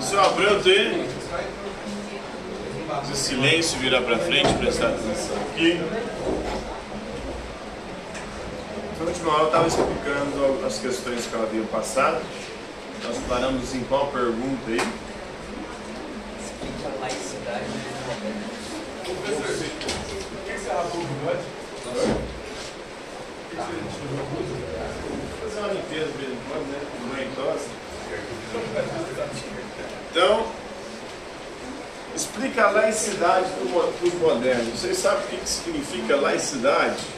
Senhor Abranto aí, de silêncio, virar para frente, prestar atenção aqui. Na última aula eu estava explicando as questões que ela havia passado. Nós paramos em qual pergunta aí? Explica a laicidade. Professor, o que você bode? Fazer uma limpeza de né? Não é. Então, explica a laicidade para os modernos. Vocês sabem o que que significa laicidade?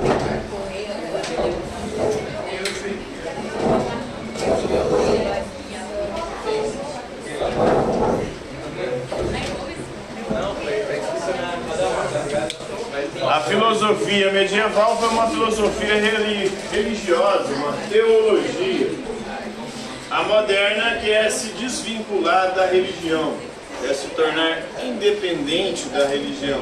A filosofia medieval foi uma filosofia reli- religiosa, uma teologia. A moderna quer se desvincular da religião, quer se tornar independente da religião.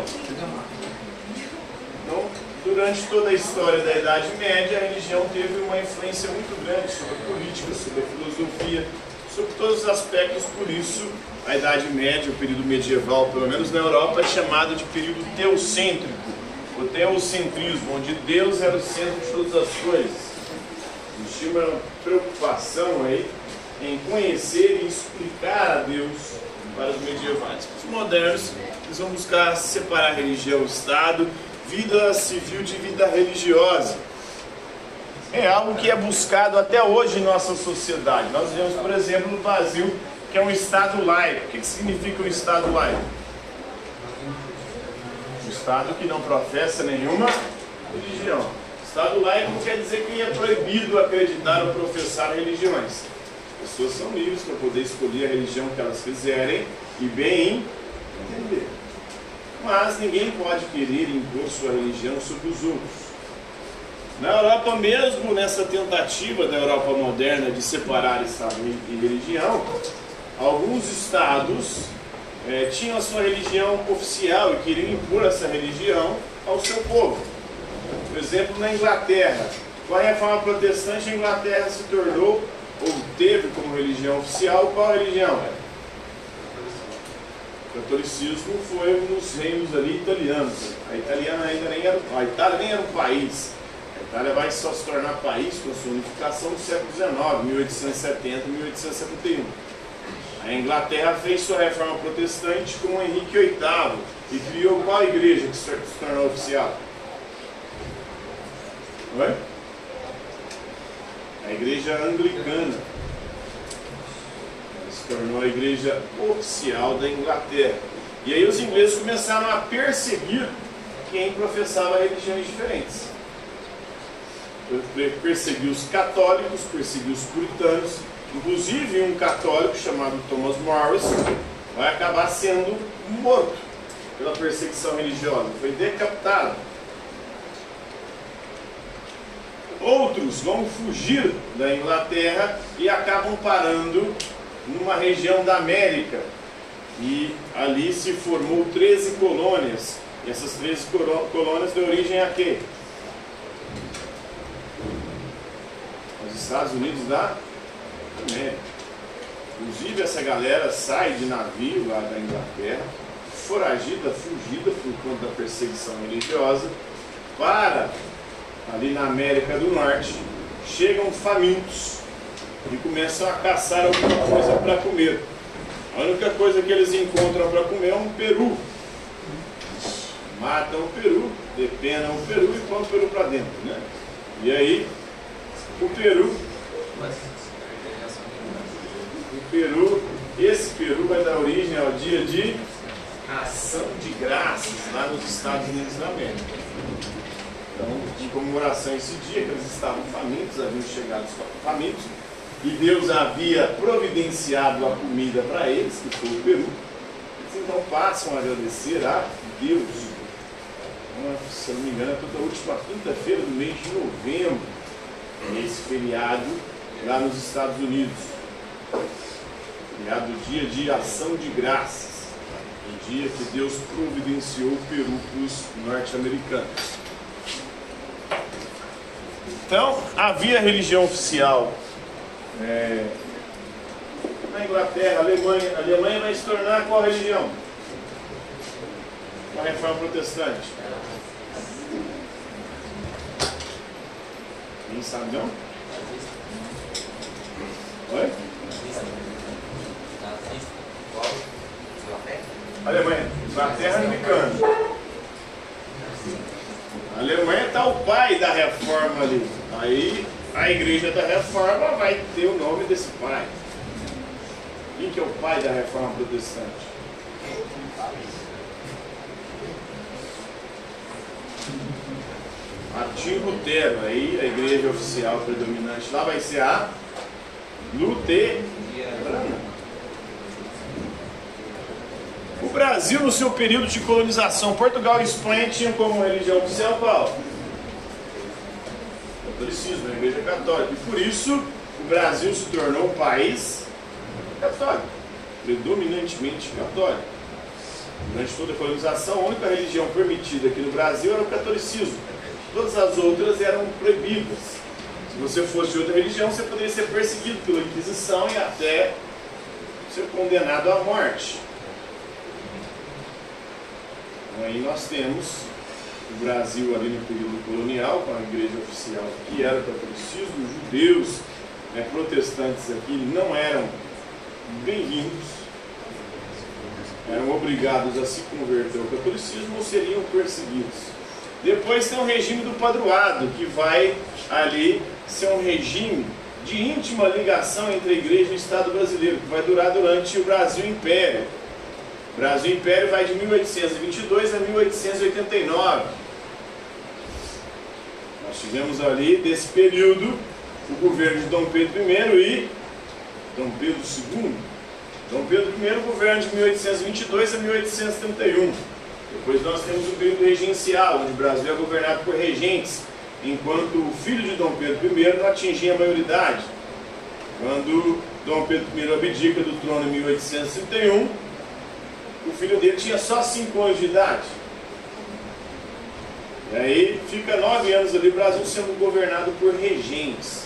Então, durante toda a história da Idade Média, a religião teve uma influência muito grande sobre a política, sobre a filosofia, sobre todos os aspectos. Por isso, a Idade Média, o período medieval, pelo menos na Europa, é chamado de período teocêntrico, o teocentrismo, onde Deus era o centro de todas as coisas. Existia uma preocupação aí em conhecer e explicar a Deus para os medievais. Os modernos eles vão buscar separar religião e Estado, vida civil de vida religiosa. É algo que é buscado até hoje em nossa sociedade. Nós vemos, por exemplo, no Brasil, que é um Estado laico. O que significa um Estado laico? Estado que não professa nenhuma religião. Estado laico quer dizer que é proibido acreditar ou professar religiões. As pessoas são livres para poder escolher a religião que elas quiserem e bem entender. Mas ninguém pode querer impor sua religião sobre os outros. Na Europa mesmo, nessa tentativa da Europa moderna de separar Estado e religião, alguns estados eh, tinham a sua religião oficial e queriam impor essa religião ao seu povo. Por exemplo, na Inglaterra, com a reforma protestante, a Inglaterra se tornou, ou teve como religião oficial, qual religião? O catolicismo foi um dos reinos ali italianos. A italiana ainda nem era, a Itália nem era um país. A Itália vai só se tornar país com a sua unificação no século XIX, 1870, 1871. A Inglaterra fez sua reforma protestante com Henrique VIII e criou qual igreja que se tornou oficial? Oi? A igreja anglicana. Ela se tornou a igreja oficial da Inglaterra. E aí os ingleses começaram a perseguir quem professava religiões diferentes. Perseguiu os católicos, perseguiu os puritanos, inclusive um católico chamado Thomas Morris vai acabar sendo morto pela perseguição religiosa, foi decapitado. Outros vão fugir da Inglaterra e acabam parando numa região da América. E ali se formou 13 colônias. E essas 13 coro- colônias deu origem a quê? Os Estados Unidos da América. Inclusive essa galera sai de navio lá da Inglaterra, foragida, fugida por conta da perseguição religiosa, para ali na América do Norte, chegam famintos e começam a caçar alguma coisa para comer. A única coisa que eles encontram para comer é um peru. Matam o peru, depenam o peru e põem o peru para dentro. Né? E aí, o peru Peru, esse Peru vai dar origem ao dia de ação de graças lá nos Estados Unidos da América. Então, em comemoração esse dia, que eles estavam famintos, haviam chegado famintos, e Deus havia providenciado a comida para eles, que foi o Peru. Eles então passam a agradecer a Deus. se eu não me engano, é toda a última quinta-feira do mês de novembro, esse feriado lá nos Estados Unidos. Feriado dia de ação de graças. O dia que Deus providenciou o Peru para os norte-americanos. Então, havia religião oficial é, na Inglaterra, Alemanha. A Alemanha vai se tornar qual religião? Uma reforma protestante. Quem sabe não? Oi? Alemanha. Inglaterra americana. A Alemanha está o pai da reforma ali. Aí a igreja da reforma vai ter o nome desse pai. Quem que é o pai da reforma protestante? Martinho Lutero, aí a igreja oficial predominante lá vai ser a Luterana. O Brasil, no seu período de colonização, Portugal e Espanha tinham como religião oficial qual? catolicismo, a igreja católica. E por isso o Brasil se tornou um país católico, predominantemente católico. Durante toda a colonização, a única religião permitida aqui no Brasil era o catolicismo. Todas as outras eram proibidas. Se você fosse de outra religião, você poderia ser perseguido pela Inquisição e até ser condenado à morte. Então, aí nós temos o Brasil ali no período colonial, com a igreja oficial que era catolicismo, os judeus, né, protestantes aqui não eram bem-vindos, eram obrigados a se converter ao catolicismo ou seriam perseguidos. Depois tem o regime do padroado, que vai ali ser um regime de íntima ligação entre a igreja e o Estado brasileiro, que vai durar durante o Brasil Império. Brasil Império vai de 1822 a 1889. Nós tivemos ali, desse período, o governo de Dom Pedro I e Dom Pedro II. Dom Pedro I, governo de 1822 a 1831. Depois nós temos o período regencial, onde o Brasil é governado por regentes, enquanto o filho de Dom Pedro I não atingia a maioridade. Quando Dom Pedro I abdica do trono em 1831, o filho dele tinha só 5 anos de idade. E aí fica nove anos ali o Brasil sendo governado por regentes.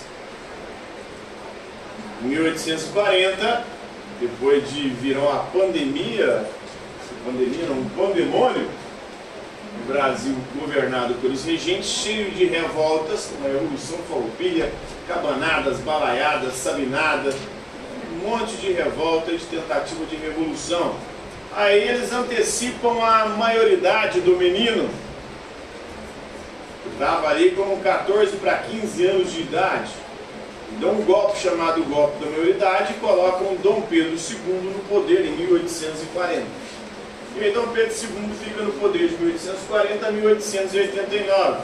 Em 1840, depois de virar uma pandemia, pandemia não, um pandemônio, o Brasil governado pelos regentes, cheio de revoltas, uma revolução farroupilha, cabanadas, balaiadas, sabinadas, um monte de revolta e de tentativa de revolução. Aí eles antecipam a maioridade do menino. Estava ali com 14 para 15 anos de idade. Dão um golpe chamado golpe da maioridade e colocam Dom Pedro II no poder em 1840. E aí Dom Pedro II fica no poder de 1840 a 1889.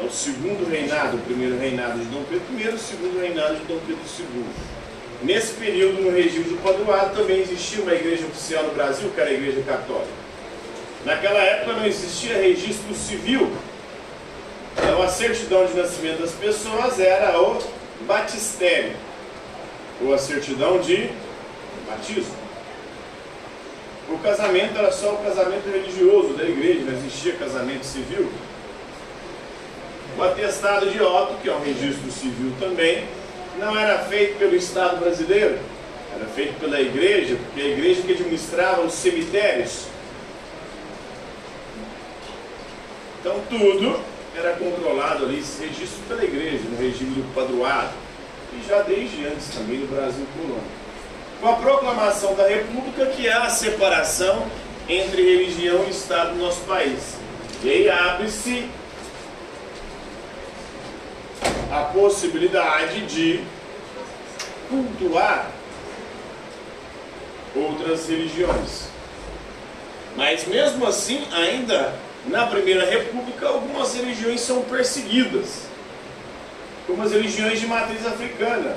É o segundo reinado, o primeiro reinado de Dom Pedro I, o segundo reinado de Dom Pedro II. Nesse período, no regime do padroado, também existia uma igreja oficial no Brasil, que era a Igreja Católica. Naquela época não existia registro civil. Então a certidão de nascimento das pessoas era o batistério, ou a certidão de batismo. O casamento era só o casamento religioso da igreja, não existia casamento civil. O atestado de óbito, que é um registro civil também, não era feito pelo Estado brasileiro, era feito pela igreja, porque a igreja que administrava os cemitérios. Então tudo era controlado ali, registro pela igreja, no regime do padroado, e já desde antes também no Brasil colônia. Com a proclamação da República, que é a separação entre religião e Estado no nosso país. E aí abre-se a possibilidade de cultuar outras religiões. Mas mesmo assim, ainda na Primeira República, algumas religiões são perseguidas, como as religiões de matriz africana,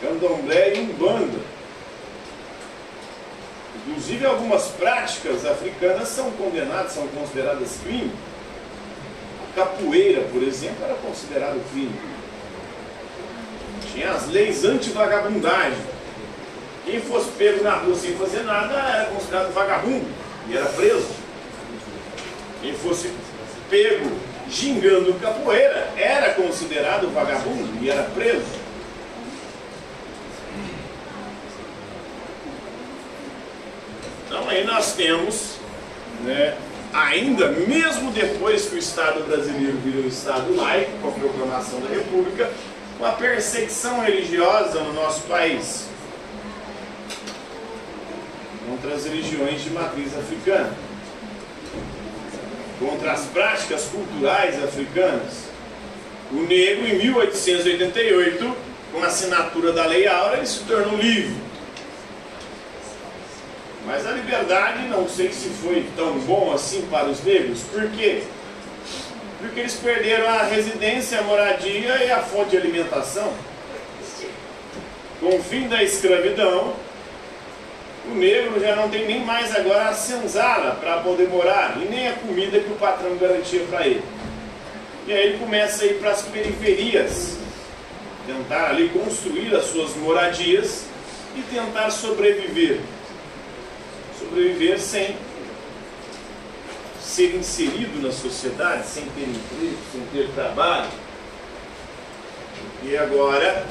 candomblé e umbanda. Inclusive, algumas práticas africanas são condenadas, são consideradas crime. A capoeira, por exemplo, era considerado crime. Leis anti-vagabundagem. Quem fosse pego na rua sem fazer nada era considerado vagabundo e era preso. Quem fosse pego gingando capoeira era considerado vagabundo e era preso. Então aí nós temos, né, ainda mesmo depois que o Estado brasileiro virou Estado laico, com a proclamação da República, uma perseguição religiosa no nosso país contra as religiões de matriz africana, contra as práticas culturais africanas. O negro, em 1888, com a assinatura da Lei Áurea, ele se tornou livre mas a liberdade não sei se foi tão bom assim para os negros. Por quê? Porque eles perderam a residência, a moradia e a fonte de alimentação. Com o fim da escravidão, o negro já não tem nem mais agora a senzala para poder morar e nem a comida que o patrão garantia para ele. E aí ele começa a ir para as periferias, tentar ali construir as suas moradias e tentar sobreviver sobreviver sem ser inserido na sociedade, sem ter emprego, sem ter trabalho. E agora,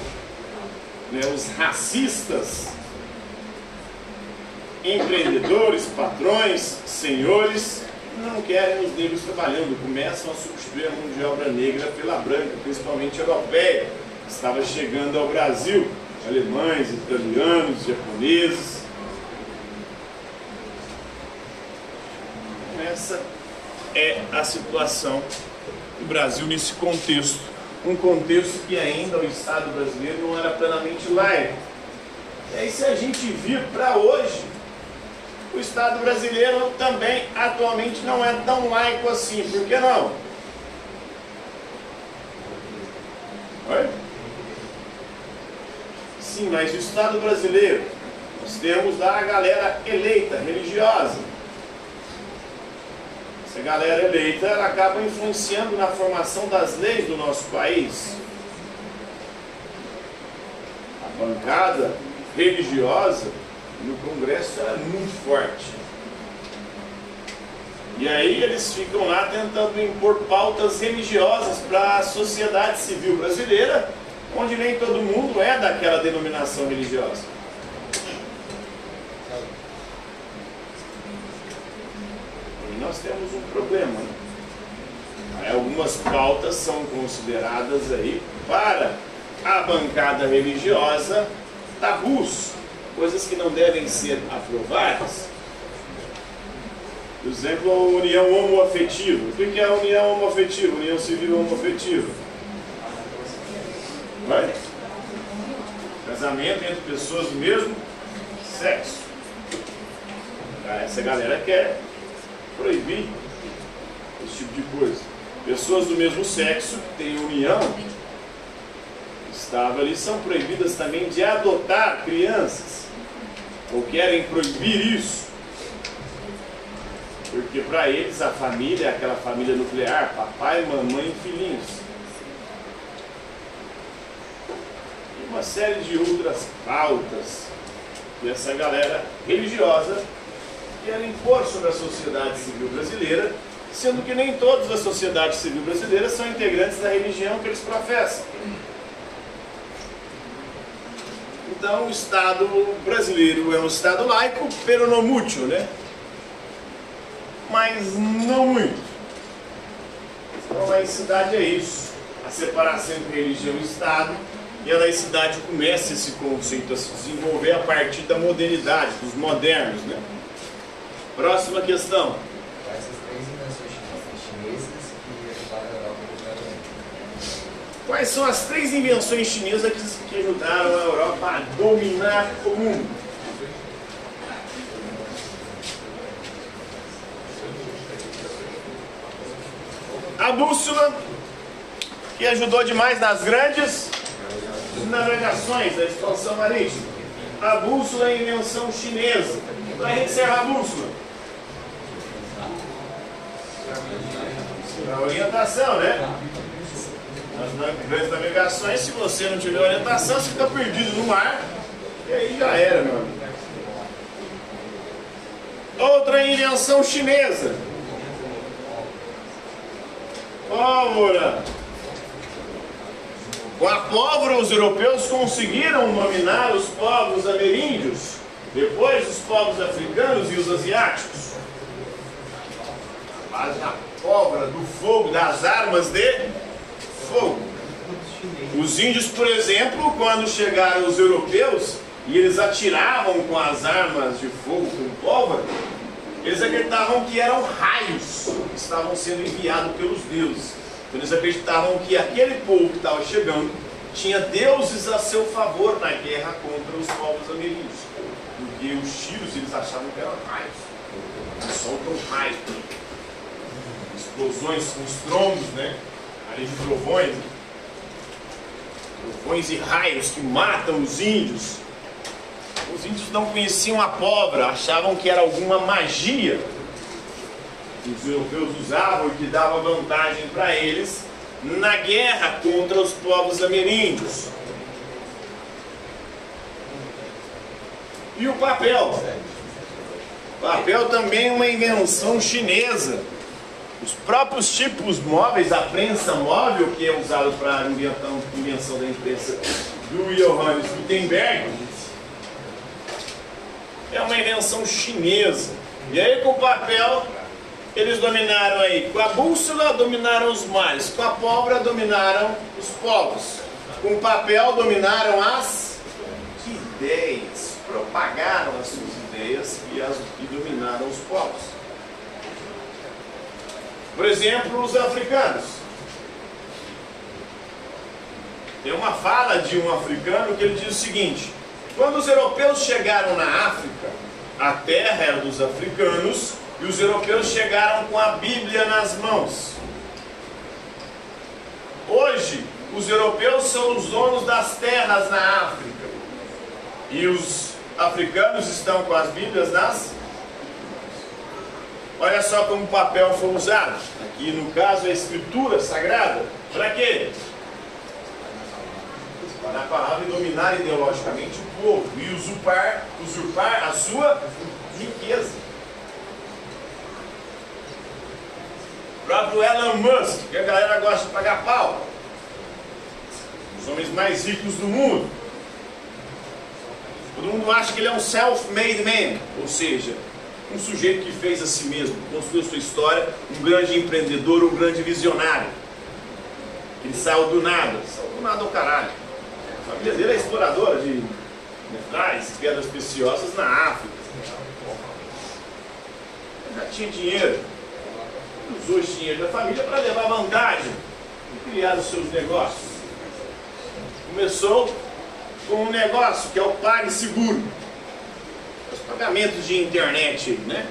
né, os racistas, empreendedores, patrões, senhores, não querem os negros trabalhando, começam a substituir a mão de obra negra pela branca, principalmente europeia, que estava chegando ao Brasil, alemães, italianos, japoneses. essa é a situação do Brasil nesse contexto. Um contexto que ainda o Estado brasileiro não era plenamente laico. E aí, se a gente vir para hoje, o Estado brasileiro também atualmente não é tão laico assim. Por que não? Oi? Sim, mas o Estado brasileiro, nós temos lá a galera eleita, religiosa essa galera eleita ela acaba influenciando na formação das leis do nosso país. A bancada religiosa no Congresso é muito forte. E aí eles ficam lá tentando impor pautas religiosas para a sociedade civil brasileira, onde nem todo mundo é daquela denominação religiosa. Nós temos um problema. Algumas pautas são consideradas aí para a bancada religiosa tabus, coisas que não devem ser aprovadas. Por exemplo, a união homoafetiva. O que é a união homoafetiva? União civil homoafetiva. Vai? Casamento entre pessoas do mesmo sexo. Essa galera quer proibir esse tipo de coisa. Pessoas do mesmo sexo que têm união estava ali são proibidas também de adotar crianças ou querem proibir isso porque para eles a família é aquela família nuclear papai, mamãe e filhinhos e uma série de outras pautas que essa galera religiosa quer impor sobre a sociedade civil brasileira, sendo que nem todos da sociedade civil brasileira são integrantes da religião que eles professam. Então, o Estado brasileiro é um Estado laico, pero não muito, né? Mas não muito. Então, a laicidade é isso. A separação entre religião e Estado. E a laicidade começa esse conceito a se desenvolver a partir da modernidade, dos modernos, né? Próxima questão. Quais são as três invenções chinesas que ajudaram a Europa a dominar o mundo? A bússola, que ajudou demais nas grandes navegações, na expansão marítima. A bússola é a invenção chinesa. Vai encerrar a bússola. A orientação, né? Nas grandes navegações, se você não tiver orientação, você fica perdido no mar. E aí já era, meu amigo. Outra invenção chinesa. Pólvora. Com a pólvora, os europeus conseguiram dominar os povos ameríndios, depois os povos africanos e os asiáticos. Da pólvora, do fogo, das armas de fogo. Os índios, por exemplo, quando chegaram os europeus e eles atiravam com as armas de fogo, com pólvora, eles acreditavam que eram raios que estavam sendo enviados pelos deuses. Então, eles acreditavam que aquele povo que estava chegando tinha deuses a seu favor na guerra contra os povos ameríndios. Porque os tiros eles achavam que eram raios. Eles soltam raios. Explosões com estrondos, né? Ali de trovões. Trovões e raios que matam os índios. Os índios não conheciam a pólvora, achavam que era alguma magia que os europeus usavam e que dava vantagem para eles na guerra contra os povos ameríndios. E o papel? Papel também é uma invenção chinesa. Os próprios tipos móveis, a prensa móvel, que é usado para a invenção da imprensa do Johannes Gutenberg, é uma invenção chinesa. E aí com o papel eles dominaram aí, com a bússola dominaram os mares, com a pólvora dominaram os povos, com o papel dominaram as ideias, propagaram as suas ideias e, as, e dominaram os povos. Por exemplo, os africanos. Tem uma fala de um africano que ele diz o seguinte: quando os europeus chegaram na África, a terra era dos africanos e os europeus chegaram com a Bíblia nas mãos. Hoje, os europeus são os donos das terras na África e os africanos estão com as Bíblias nas Olha só como o papel foi usado. Aqui no caso a escritura sagrada. Para quê? Para a palavra e dominar ideologicamente o povo e usurpar, usurpar a sua riqueza. O próprio Elon Musk, que a galera gosta de pagar pau. Os homens mais ricos do mundo. Todo mundo acha que ele é um self-made man, ou seja, um sujeito que fez a si mesmo, construiu sua história, um grande empreendedor, um grande visionário. Ele saiu do nada, saiu do nada ao caralho. A família dele é exploradora de metais, pedras preciosas na África. Ele já tinha dinheiro. Usou esse dinheiro da família para levar vantagem e criar os seus negócios. Começou com um negócio que é o PagSeguro. Os pagamentos de internet, né?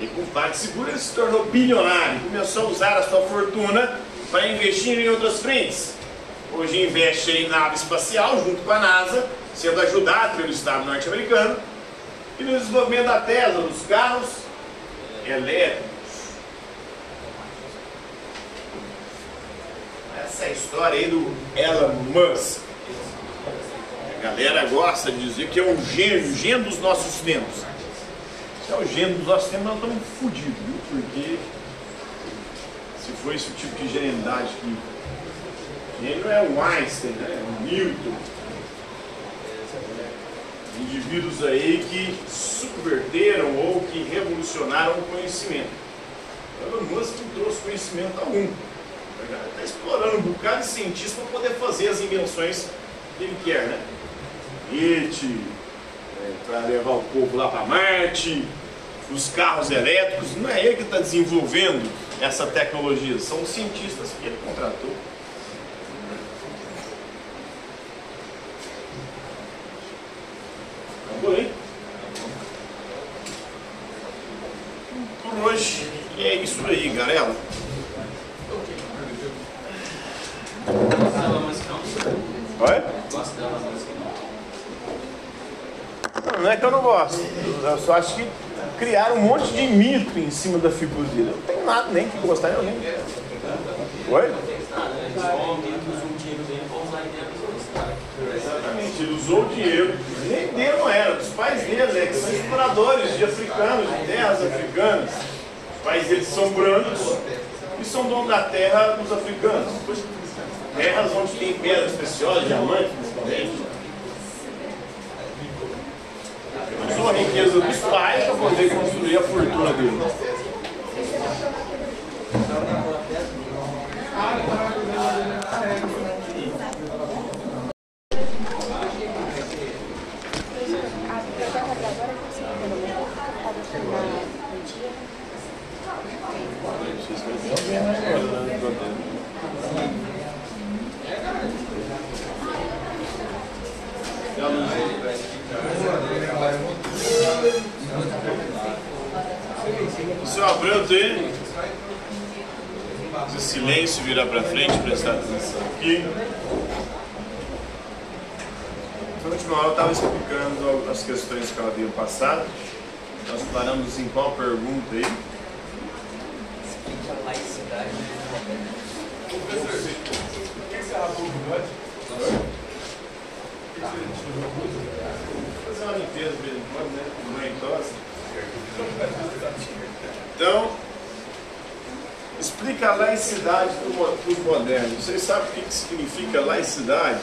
E com o PagSeguro ele se tornou bilionário. Começou a usar a sua fortuna para investir em outras frentes. Hoje investe em nave espacial junto com a NASA, sendo ajudado pelo Estado norte-americano, e no desenvolvimento da Tesla, dos carros elétricos. Essa é história aí do Elon Musk. A galera gosta de dizer que é um gênio, gênio dos nossos tempos. Se é o gênio dos nossos tempos, nós estamos fodidos, viu? Porque se for esse tipo de genialidade que não é um Einstein, né? é um Newton. Indivíduos aí que subverteram ou que revolucionaram o conhecimento. Elon Musk não trouxe conhecimento algum. Está explorando um bocado de cientista para poder fazer as invenções que ele quer, né? Foguete, é, para levar o povo lá para Marte, os carros elétricos. Não é ele que está desenvolvendo essa tecnologia, são os cientistas que ele contratou. Porém, por hoje é isso aí, galera. não é que eu não gosto. Eu só acho que criaram um monte de mito em cima da figura dele. Não tenho nada nem que gostar nem alguém. Oi? Exatamente, ele usou o dinheiro, nem dele não era, dos pais dele, né, que são exploradores de africanos, de terras africanas. Os pais deles são brancos e são donos da terra dos africanos. Terras onde tem pedras preciosas, diamantes principalmente. Usou a riqueza dos pais para poder construir a fortuna dele seu Abreu tem esse silêncio virar para frente, prestar atenção aqui. Na última aula eu estava explicando as questões que ela havia passado. Nós paramos em qual pergunta aí? Professor, que você o bigode? Vou fazer uma limpeza de vez em quando, né? Mãe tosse. Então, explica a laicidade para os modernos. Vocês sabem o que, que significa laicidade?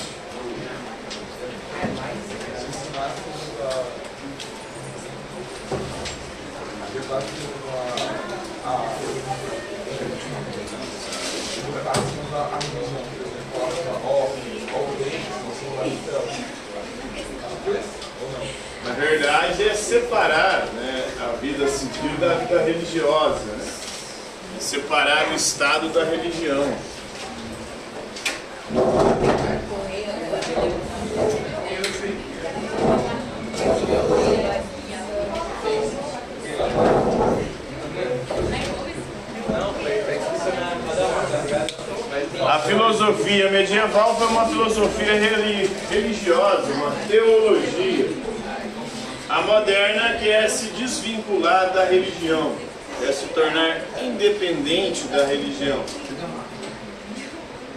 Na verdade, é separar né, a vida civil da vida religiosa. Né? É separar o Estado da religião. A filosofia medieval foi uma filosofia reli- religiosa, uma teologia. A moderna quer se desvincular da religião, quer se tornar independente da religião.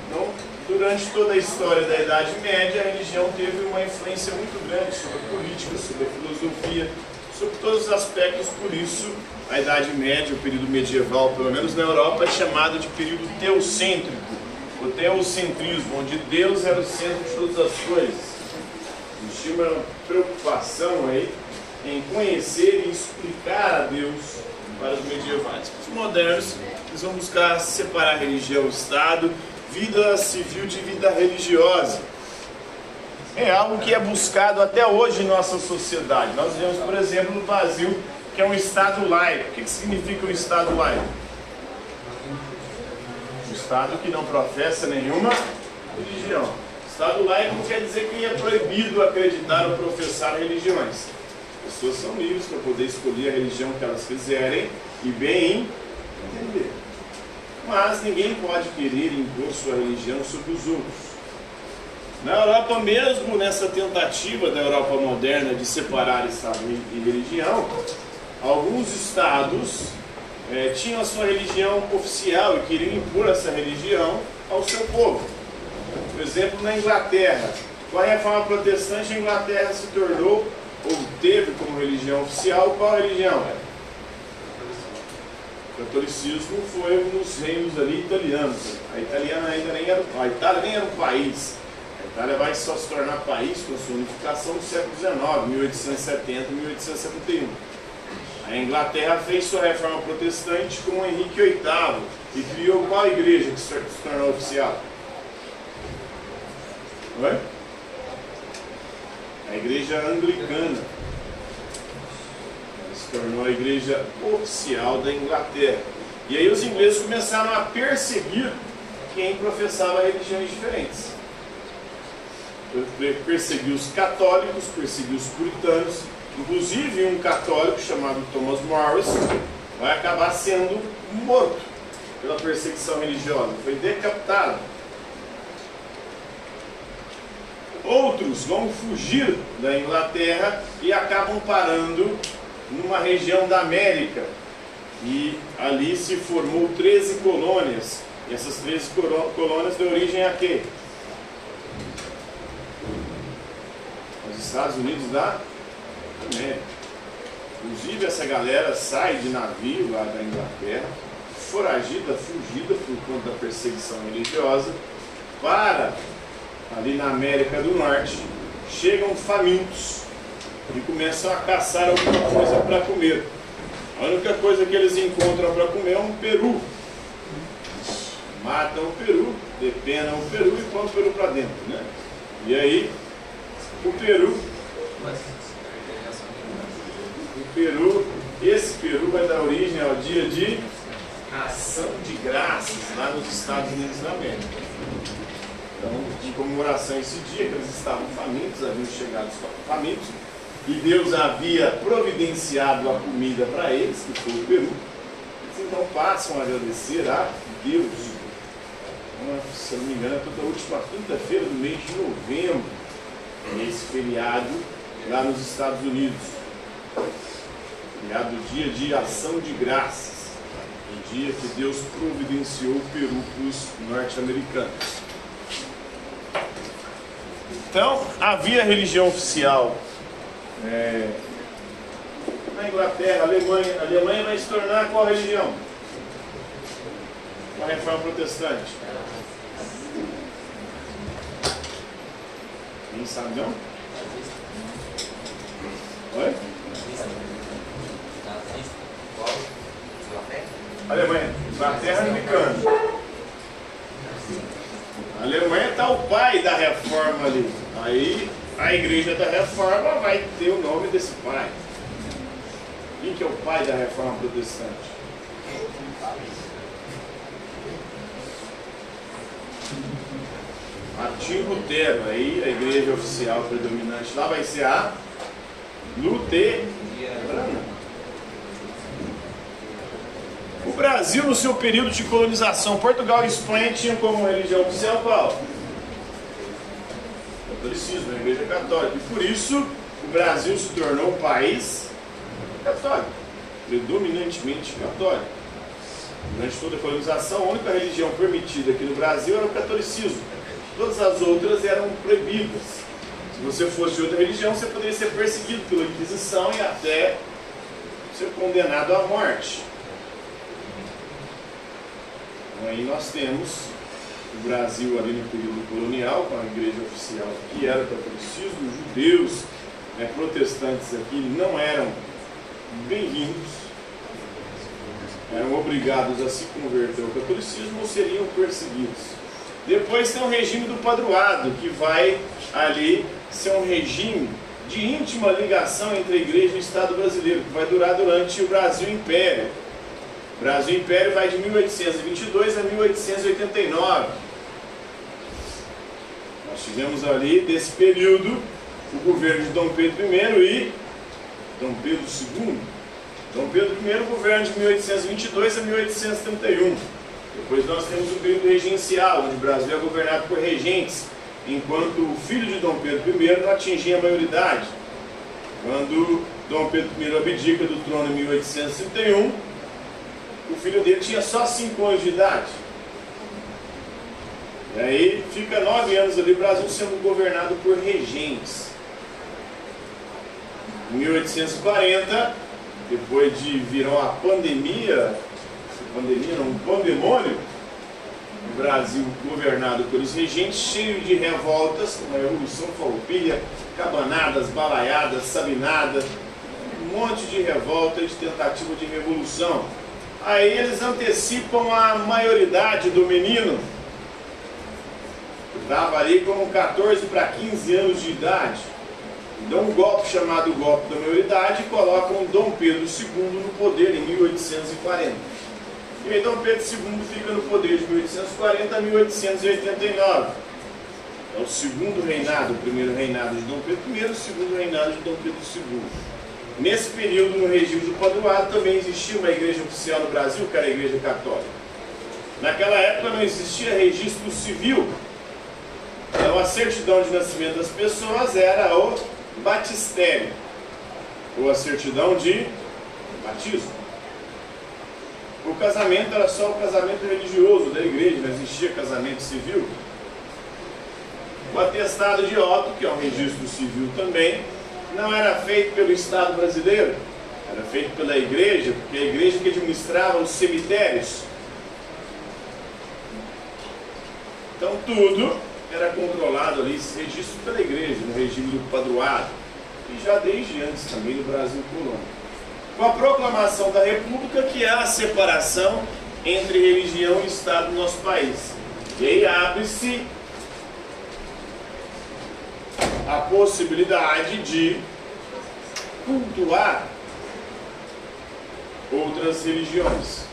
Então, durante toda a história da Idade Média, a religião teve uma influência muito grande sobre a política, sobre a filosofia, sobre todos os aspectos. Por isso, a Idade Média, o período medieval, pelo menos na Europa, é chamado de período teocêntrico, o teocentrismo, onde Deus era o centro de todas as coisas. Existia uma preocupação aí em conhecer e explicar a Deus para os medievais. Os modernos, eles vão buscar separar religião do Estado, vida civil de vida religiosa. É algo que é buscado até hoje em nossa sociedade. Nós vemos, por exemplo, no Brasil, que é um Estado laico. O que significa um Estado laico? Um Estado que não professa nenhuma religião. Estado laico quer dizer que é proibido acreditar ou professar religiões. As pessoas são livres para poder escolher a religião que elas quiserem e bem entender. Mas ninguém pode querer impor sua religião sobre os outros. Na Europa, mesmo nessa tentativa da Europa moderna de separar Estado e religião, alguns estados eh, tinham a sua religião oficial e queriam impor essa religião ao seu povo. Por exemplo, na Inglaterra, com a reforma protestante, a Inglaterra se tornou, ou teve como religião oficial, qual religião? O catolicismo foi um dos reinos ali italianos. A italiana ainda nem era, a Itália nem era um país. A Itália vai só se tornar país com a sua unificação no século XIX, 1870 1871. A Inglaterra fez sua reforma protestante com Henrique VIII e criou qual igreja que se tornou oficial? Oi? A igreja anglicana. Se tornou a igreja oficial da Inglaterra. E aí os ingleses começaram a perseguir quem professava religiões diferentes. Perseguiu os católicos, perseguiu os puritanos, inclusive um católico chamado Thomas Morris vai acabar sendo morto pela perseguição religiosa, foi decapitado. Outros vão fugir da Inglaterra e acabam parando numa região da América. E ali se formou 13 colônias. E essas 13 colônias dão origem a quê? Os Estados Unidos da América. Inclusive essa galera sai de navio lá da Inglaterra, foragida, fugida por conta da perseguição religiosa, para ali na América do Norte, chegam famintos e começam a caçar alguma coisa para comer. A única coisa que eles encontram para comer é um peru. Matam o peru, depenam o peru e põem o peru para dentro. Né? E aí, o peru. O peru, esse peru vai dar origem ao dia de ação de graças lá nos Estados Unidos da América. Então, em comemoração a esse dia, que eles estavam famintos, haviam chegado famintos, e Deus havia providenciado a comida para eles, que foi o peru. Eles então passam a agradecer a Deus. Então, se eu não me engano, é toda a última quinta-feira do mês de novembro, esse feriado lá nos Estados Unidos. Feriado dia de ação de graças. O dia que Deus providenciou o peru para os norte-americanos. Então, havia religião oficial é, na Inglaterra, Alemanha. A Alemanha vai se tornar qual religião? Uma reforma protestante. Quem sabe não? Oi? Alemanha. Inglaterra americana. A Alemanha está o pai da reforma ali. Aí a igreja da reforma vai ter o nome desse pai. Quem que é o pai da reforma protestante? Martinho Lutero. Aí a igreja oficial predominante lá vai ser a Luterana. O Brasil, no seu período de colonização, Portugal e Espanha tinham como religião oficial qual? Catolicismo, a Igreja Católica. E por isso o Brasil se tornou um país católico, predominantemente católico. Durante toda a colonização, a única religião permitida aqui no Brasil era o catolicismo. Todas as outras eram proibidas. Se você fosse de outra religião, você poderia ser perseguido pela Inquisição e até ser condenado à morte. Aí nós temos o Brasil ali no período colonial, com a igreja oficial que era catolicismo, os judeus, né, protestantes aqui não eram bem-vindos, eram obrigados a se converter ao catolicismo ou seriam perseguidos. Depois tem o regime do padroado, que vai ali ser um regime de íntima ligação entre a igreja e o Estado brasileiro, que vai durar durante o Brasil Império. Brasil Império vai de 1822 a 1889. Nós tivemos ali, desse período, o governo de Dom Pedro I e Dom Pedro II. Dom Pedro I, governo de 1822 a 1831. Depois nós temos o período regencial, onde o Brasil é governado por regentes, enquanto o filho de Dom Pedro I não atingia a maioridade. Quando Dom Pedro I abdica do trono em 1831, o filho dele tinha só 5 anos de idade. E aí fica nove anos ali, Brasil sendo governado por regentes. Em 1840, depois de virar uma pandemia, pandemia não, um pandemônio, o Brasil governado pelos regentes, cheio de revoltas, uma revolução farroupilha, cabanadas, balaiadas, sabinadas, um monte de revolta e de tentativa de revolução. Aí eles antecipam a maioridade do menino. Estava ali com 14 para 15 anos de idade. Dão um golpe chamado golpe da maioridade e colocam Dom Pedro II no poder em 1840. E aí Dom Pedro II fica no poder de 1840 a 1889. É o segundo reinado, o primeiro reinado de Dom Pedro I, o segundo reinado de Dom Pedro II. Nesse período, no regime do padroado, também existia uma igreja oficial no Brasil, que era a Igreja Católica. Naquela época não existia registro civil. Então a certidão de nascimento das pessoas era o batistério, ou a certidão de batismo. O casamento era só o casamento religioso da igreja, não existia casamento civil. O atestado de óbito, que é um registro civil também, não era feito pelo Estado brasileiro, era feito pela igreja, porque a igreja que administrava os cemitérios. Então tudo era controlado ali, registro pela igreja, no regime do padroado, e já desde antes também no Brasil colônia. Com a proclamação da República, que é a separação entre religião e Estado no nosso país. E aí abre-se a possibilidade de cultuar outras religiões.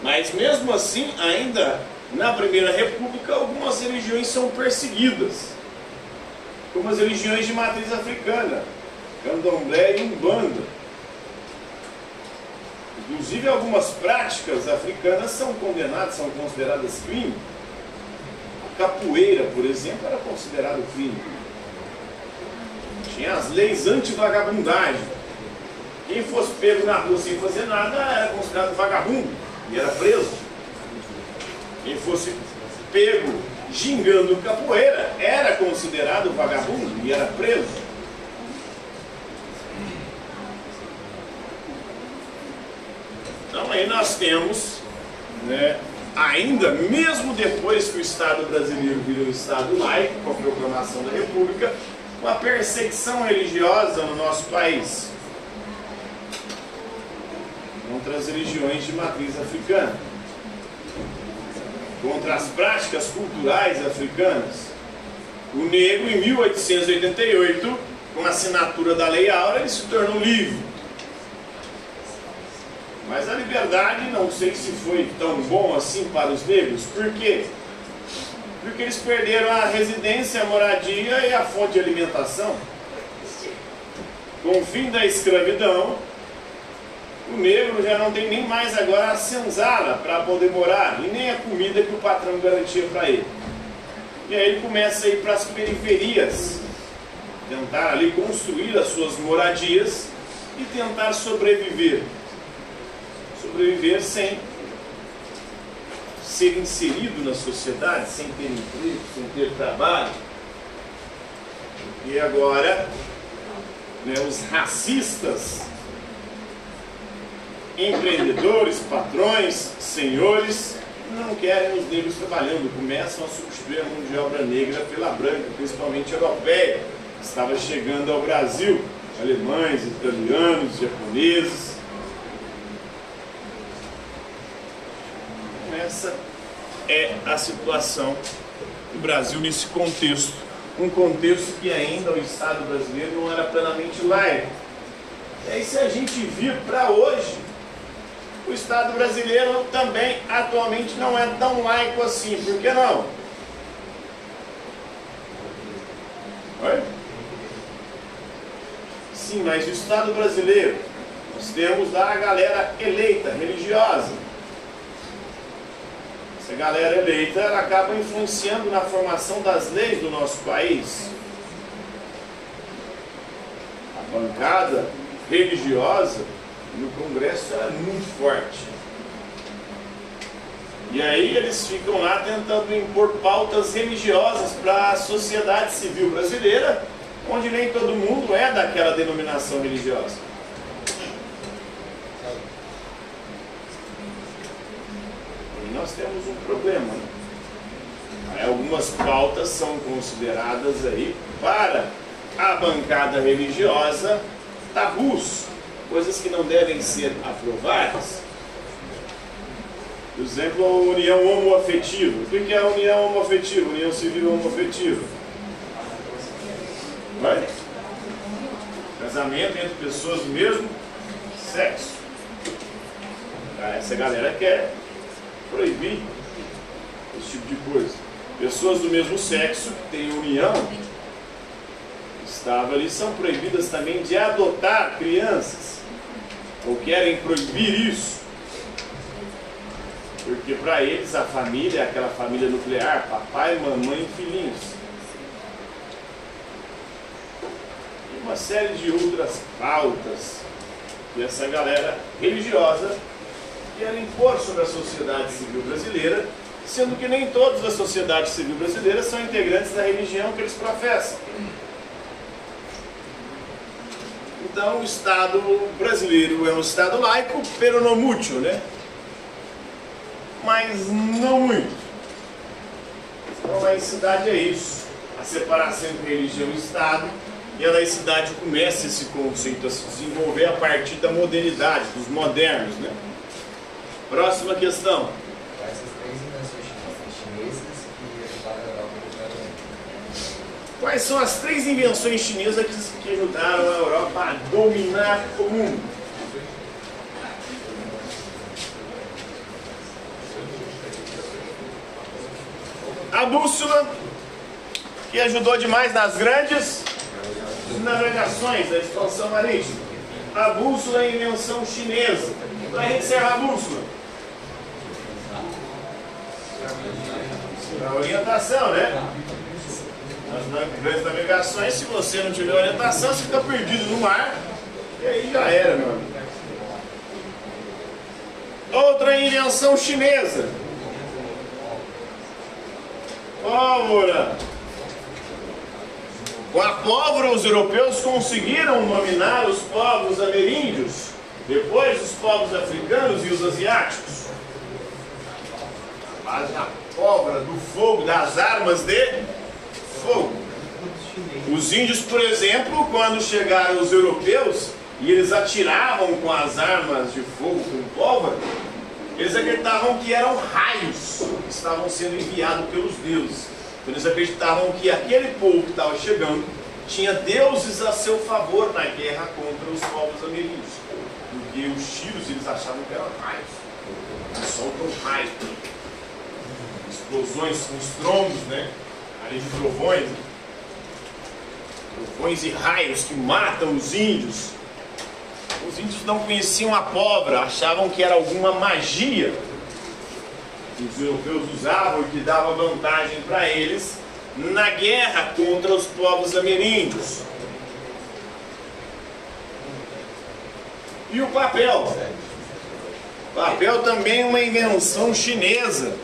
Mas mesmo assim, ainda na Primeira República, algumas religiões são perseguidas, como as religiões de matriz africana, candomblé e umbanda. Inclusive algumas práticas africanas são condenadas, são consideradas crime. A capoeira, por exemplo, era considerado crime. Tinha as leis anti-vagabundagem. Quem fosse pego na rua sem fazer nada era considerado vagabundo e era preso. Quem fosse pego gingando capoeira era considerado vagabundo e era preso. Então aí nós temos, né, ainda mesmo depois que o Estado brasileiro virou Estado laico, com a proclamação da República, uma perseguição religiosa no nosso país contra as religiões de matriz africana, contra as práticas culturais africanas. O negro, em 1888, com a assinatura da Lei Áurea, ele se tornou livre. Mas a liberdade, não sei se foi tão bom assim para os negros, por quê? Porque eles perderam a residência, a moradia e a fonte de alimentação. Com o fim da escravidão, o negro já não tem nem mais agora a senzala para poder morar e nem a comida que o patrão garantia para ele. E aí ele começa a ir para as periferias, tentar ali construir as suas moradias e tentar sobreviver. Sobreviver sem ser inserido na sociedade, sem ter emprego, sem ter trabalho. E agora, né, os racistas empreendedores, patrões, senhores, não querem os negros trabalhando, começam a substituir a mão de obra negra pela branca, principalmente europeia. Estava chegando ao Brasil, alemães, italianos, japoneses. Essa é a situação do Brasil nesse contexto. Um contexto que ainda o Estado brasileiro não era plenamente laico. E aí se a gente vir para hoje, o Estado brasileiro também atualmente não é tão laico assim. Por que não? Oi? Sim, mas o Estado brasileiro, nós temos lá a galera eleita, religiosa. Essa galera eleita ela acaba influenciando na formação das leis do nosso país. A bancada religiosa no Congresso era muito forte. E aí eles ficam lá tentando impor pautas religiosas para a sociedade civil brasileira, onde nem todo mundo é daquela denominação religiosa. E nós temos um problema. Né? Algumas pautas são consideradas aí para a bancada religiosa tabus coisas que não devem ser aprovadas. Por exemplo, a união homoafetiva. O que é a união homoafetiva? União civil homoafetiva. Vai? Casamento entre pessoas do mesmo sexo. Essa galera quer proibir esse tipo de coisa. Pessoas do mesmo sexo que têm união estava ali são proibidas também de adotar crianças ou querem proibir isso. Porque para eles a família é aquela família nuclear, papai, mamãe e filhinhos. E uma série de outras pautas que essa galera religiosa quer impor sobre a sociedade civil brasileira, sendo que nem todas as sociedades civil brasileiras são integrantes da religião que eles professam. Então, o Estado brasileiro é um Estado laico, pero no mucho, né? Mas não muito. Então, a laicidade é isso. A separação entre religião e Estado. E a laicidade começa esse conceito a se desenvolver a partir da modernidade, dos modernos, né? Próxima questão. Quais a a são as três invenções chinesas que, ajudaram a Europa a dominar o mundo? A bússola, que ajudou demais nas grandes navegações da expansão marítima. A bússola é invenção chinesa. Para a encerrar a bússola. A orientação, né? Nas grandes navegações, se você não tiver orientação, você fica perdido no mar. E aí já era, meu amigo. Outra invenção chinesa. Pólvora. Com a pólvora, os europeus conseguiram dominar os povos ameríndios, depois os povos africanos e os asiáticos. A base da pólvora, do fogo, das armas de fogo. Os índios, por exemplo, quando chegaram os europeus e eles atiravam com as armas de fogo, com pólvora, eles acreditavam que eram raios que estavam sendo enviados pelos deuses. Então, eles acreditavam que aquele povo que estava chegando tinha deuses a seu favor na guerra contra os povos ameríndios. Porque os tiros eles achavam que eram raios. Soltam raios. Explosões com estrondos, né? Ali de trovões. Trovões e raios que matam os índios. Os índios não conheciam a pólvora, achavam que era alguma magia que os europeus usavam e que dava vantagem para eles na guerra contra os povos ameríndios. E o papel? Papel também é uma invenção chinesa.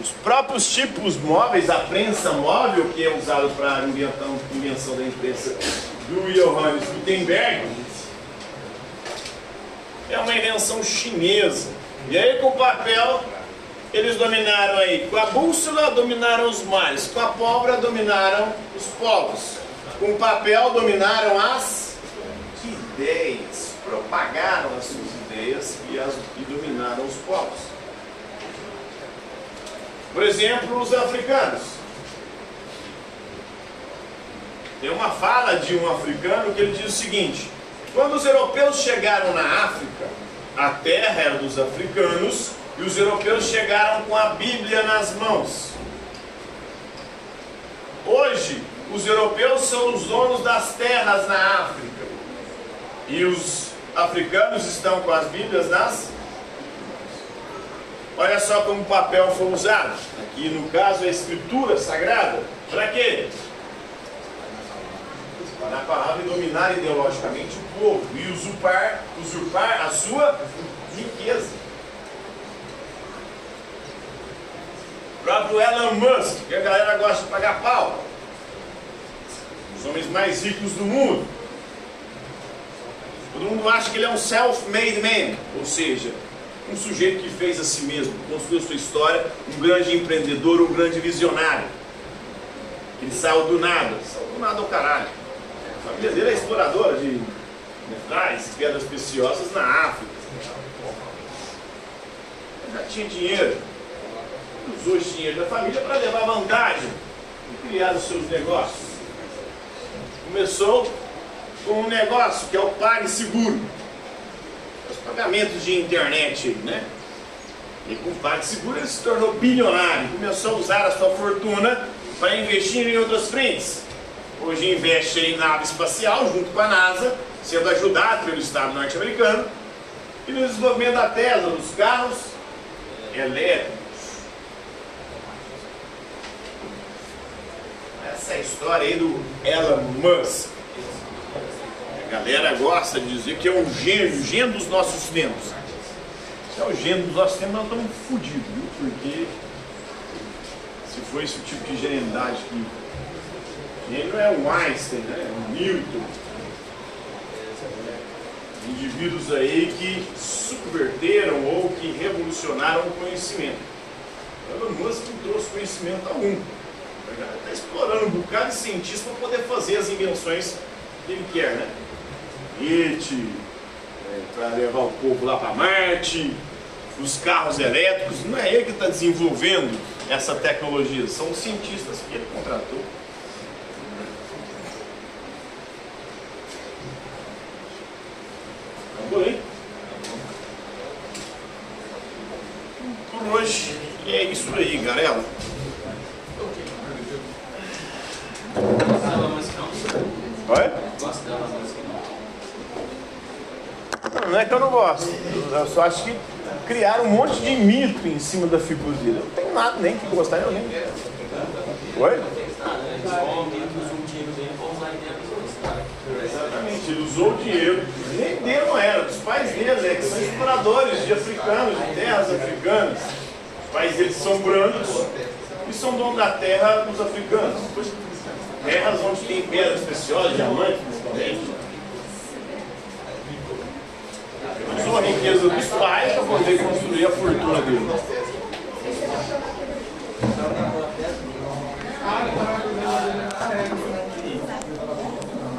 Os próprios tipos móveis, a prensa móvel, que é usado para a invenção da imprensa do Johannes Gutenberg, é uma invenção chinesa. E aí com o papel eles dominaram aí, com a bússola dominaram os mares, com a pólvora dominaram os povos, com o papel dominaram as ideias, propagaram as suas ideias e, as, e dominaram os povos. Por exemplo, os africanos. Tem uma fala de um africano que ele diz o seguinte: quando os europeus chegaram na África, a terra era dos africanos e os europeus chegaram com a Bíblia nas mãos. Hoje, os europeus são os donos das terras na África e os africanos estão com as Bíblias nas. Olha só como o papel foi usado. Aqui, no caso, a escritura sagrada. Para quê? Para a palavra dominar ideologicamente o povo e usurpar, usurpar a sua riqueza. O próprio Elon Musk, que a galera gosta de pagar pau. Os homens mais ricos do mundo. Todo mundo acha que ele é um self-made man, ou seja, um sujeito que fez a si mesmo, construiu sua história, um grande empreendedor, um grande visionário. Ele saiu do nada, saiu do nada ao caralho. A família dele é exploradora de metais, pedras preciosas na África. Ele já tinha dinheiro. Usou esse dinheiro da família para levar vantagem e criar os seus negócios. Começou com um negócio que é o PagSeguro. Os pagamentos de internet, né? E com o PagSeguro ele se tornou bilionário. Começou a usar a sua fortuna para investir em outras frentes. Hoje investe em nave espacial junto com a NASA, sendo ajudado pelo Estado norte-americano, e no desenvolvimento da Tesla, dos carros elétricos. Essa é história aí do Elon Musk. Galera gosta de dizer que é o gênio, gênio dos nossos tempos. Se é o gênio dos nossos tempos, nós estamos fodidos, viu? Porque se for esse tipo de genialidade que. Gênio é o Einstein, né? O Newton. Indivíduos aí que subverteram ou que revolucionaram o conhecimento. Elon Musk trouxe conhecimento algum. Está explorando um bocado de cientista para poder fazer as invenções que ele quer, né? It, é, para levar o povo lá para Marte, os carros elétricos. Não é ele que está desenvolvendo essa tecnologia, são os cientistas que ele contratou. Acabou aí? Por hoje é isso aí, galera. Oi? Não, não é que eu não gosto. Eu só acho que criaram um monte de mito em cima da figura dele. Eu não tenho nada nem que gostar, eu nem. Oi? Exatamente, ele usou o dinheiro. Nem dele não era, dos pais dele, né? Que são exploradores de africanos, de terras africanas. Os pais deles são brancos e são donos da terra dos africanos. Terras onde tem pedras preciosas, diamantes principalmente. a riqueza dos pais para poder construir a fortuna dele.